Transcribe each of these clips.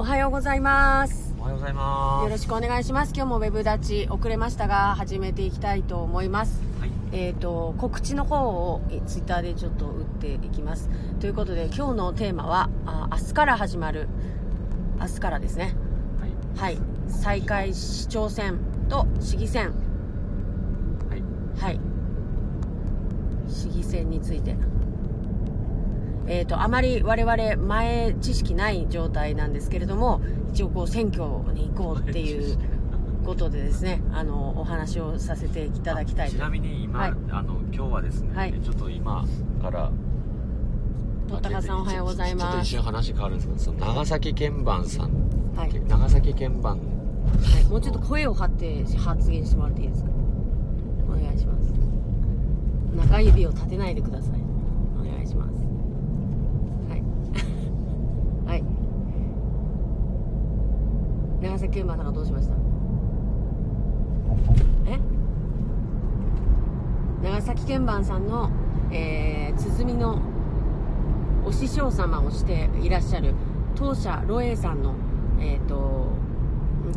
おはようございます。おはようございます。よろしくお願いします。今日もウェブ立ち遅れましたが始めていきたいと思います。はい。えー、と告知の方をえツイッターでちょっと打っていきます。ということで今日のテーマはあ明日から始まる。明日からですね。はい。はい。再開市長選と市議選。はい。はい。市議選についてえー、とあまり我々前知識ない状態なんですけれども一応こう選挙に行こうっていう ことでですねあのお話をさせていただきたいちなみに今、はい。あの今日はですね、はい。ちょっと今からとったかさんおはようございちょっとます一瞬話変わるんですけどその長崎鍵盤さん、はい。長崎鍵盤はい、もうちょっと声を張って発言してもらっていいですか？お願いします。中指を立てないでください。お願いしますはいはい長崎県馬さんがどうしました？え？長崎鍵盤さんの、えー、鼓のお師匠様をしていらっしゃる当社ロエさんのえっ、と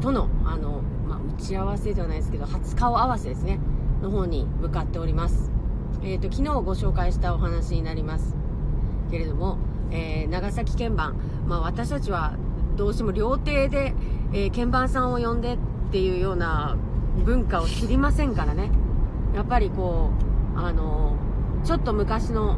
とのあの、まあ、打ち合わせではないですけど初顔合わせですね。の方に向かっております、えー、と昨日ご紹介したお話になります。けれども、えー長崎鍵盤、まあ、私たちはどうしても料亭で、えー鍵盤さんを呼んでっていうような文化を知りませんからね。やっぱりこうあのちょっと昔の